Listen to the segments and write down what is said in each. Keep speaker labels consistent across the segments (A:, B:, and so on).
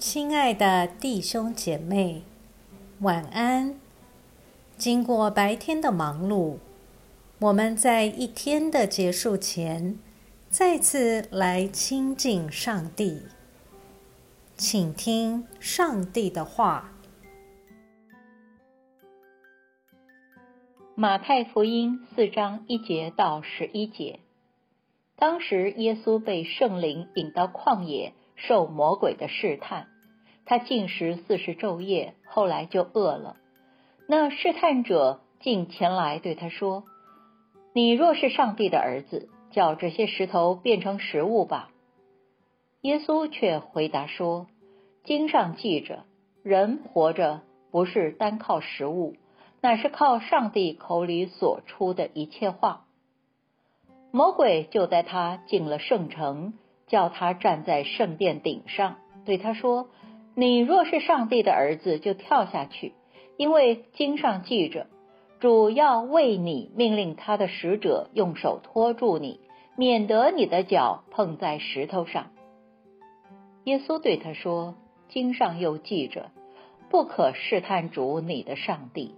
A: 亲爱的弟兄姐妹，晚安。经过白天的忙碌，我们在一天的结束前，再次来亲近上帝，请听上帝的话。
B: 马太福音四章一节到十一节，当时耶稣被圣灵引到旷野。受魔鬼的试探，他进食四十昼夜，后来就饿了。那试探者竟前来对他说：“你若是上帝的儿子，叫这些石头变成食物吧。”耶稣却回答说：“经上记着，人活着不是单靠食物，乃是靠上帝口里所出的一切话。”魔鬼就带他进了圣城。叫他站在圣殿顶上，对他说：“你若是上帝的儿子，就跳下去，因为经上记着，主要为你命令他的使者用手托住你，免得你的脚碰在石头上。”耶稣对他说：“经上又记着，不可试探主你的上帝。”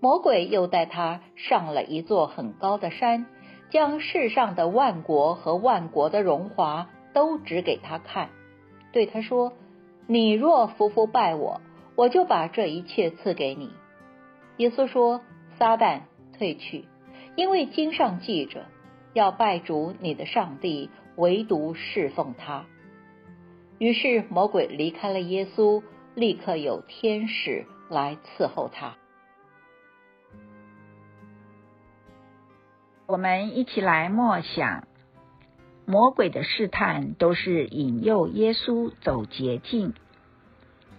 B: 魔鬼又带他上了一座很高的山。将世上的万国和万国的荣华都指给他看，对他说：“你若服服拜我，我就把这一切赐给你。”耶稣说：“撒旦退去，因为经上记着，要拜主你的上帝，唯独侍奉他。”于是魔鬼离开了耶稣，立刻有天使来伺候他。
C: 我们一起来默想，魔鬼的试探都是引诱耶稣走捷径。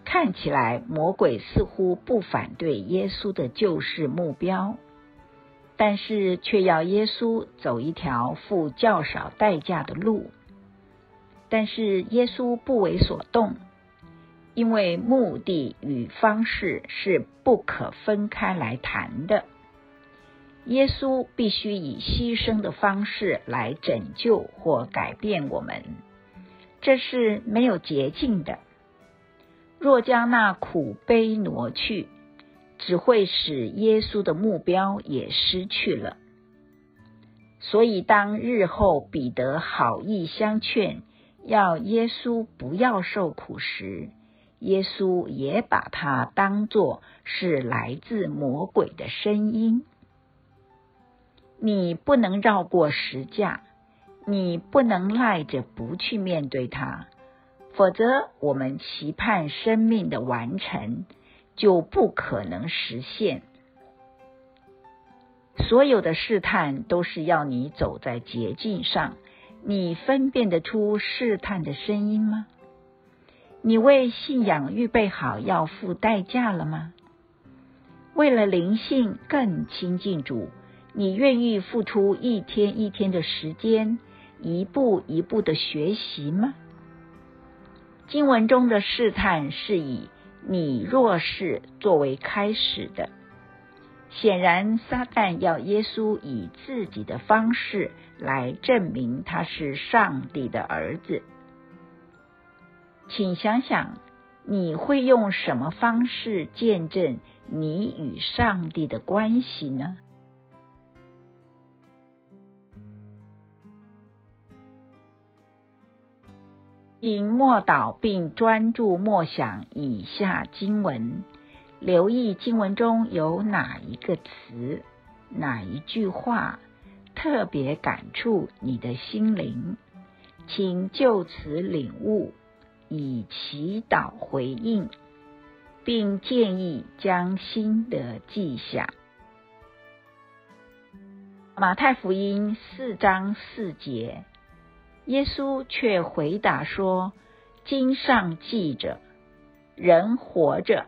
C: 看起来魔鬼似乎不反对耶稣的救世目标，但是却要耶稣走一条付较少代价的路。但是耶稣不为所动，因为目的与方式是不可分开来谈的。耶稣必须以牺牲的方式来拯救或改变我们，这是没有捷径的。若将那苦悲挪去，只会使耶稣的目标也失去了。所以，当日后彼得好意相劝，要耶稣不要受苦时，耶稣也把它当作是来自魔鬼的声音。你不能绕过石架，你不能赖着不去面对它，否则我们期盼生命的完成就不可能实现。所有的试探都是要你走在捷径上，你分辨得出试探的声音吗？你为信仰预备好要付代价了吗？为了灵性更亲近主。你愿意付出一天一天的时间，一步一步的学习吗？经文中的试探是以你若是作为开始的，显然撒旦要耶稣以自己的方式来证明他是上帝的儿子。请想想，你会用什么方式见证你与上帝的关系呢？请默祷并专注默想以下经文，留意经文中有哪一个词、哪一句话特别感触你的心灵，请就此领悟，以祈祷回应，并建议将心得记下。马太福音四章四节。耶稣却回答说：“经上记着，人活着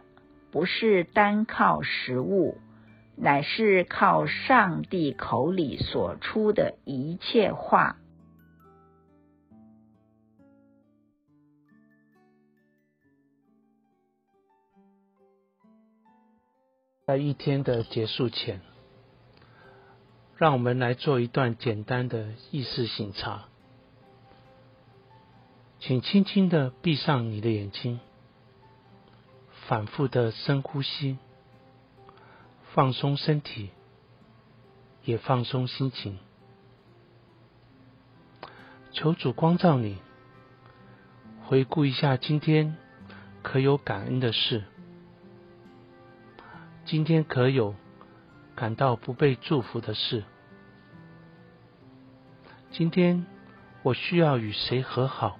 C: 不是单靠食物，乃是靠上帝口里所出的一切话。”
D: 在一天的结束前，让我们来做一段简单的意识醒察。请轻轻的闭上你的眼睛，反复的深呼吸，放松身体，也放松心情。求主光照你，回顾一下今天可有感恩的事，今天可有感到不被祝福的事，今天我需要与谁和好？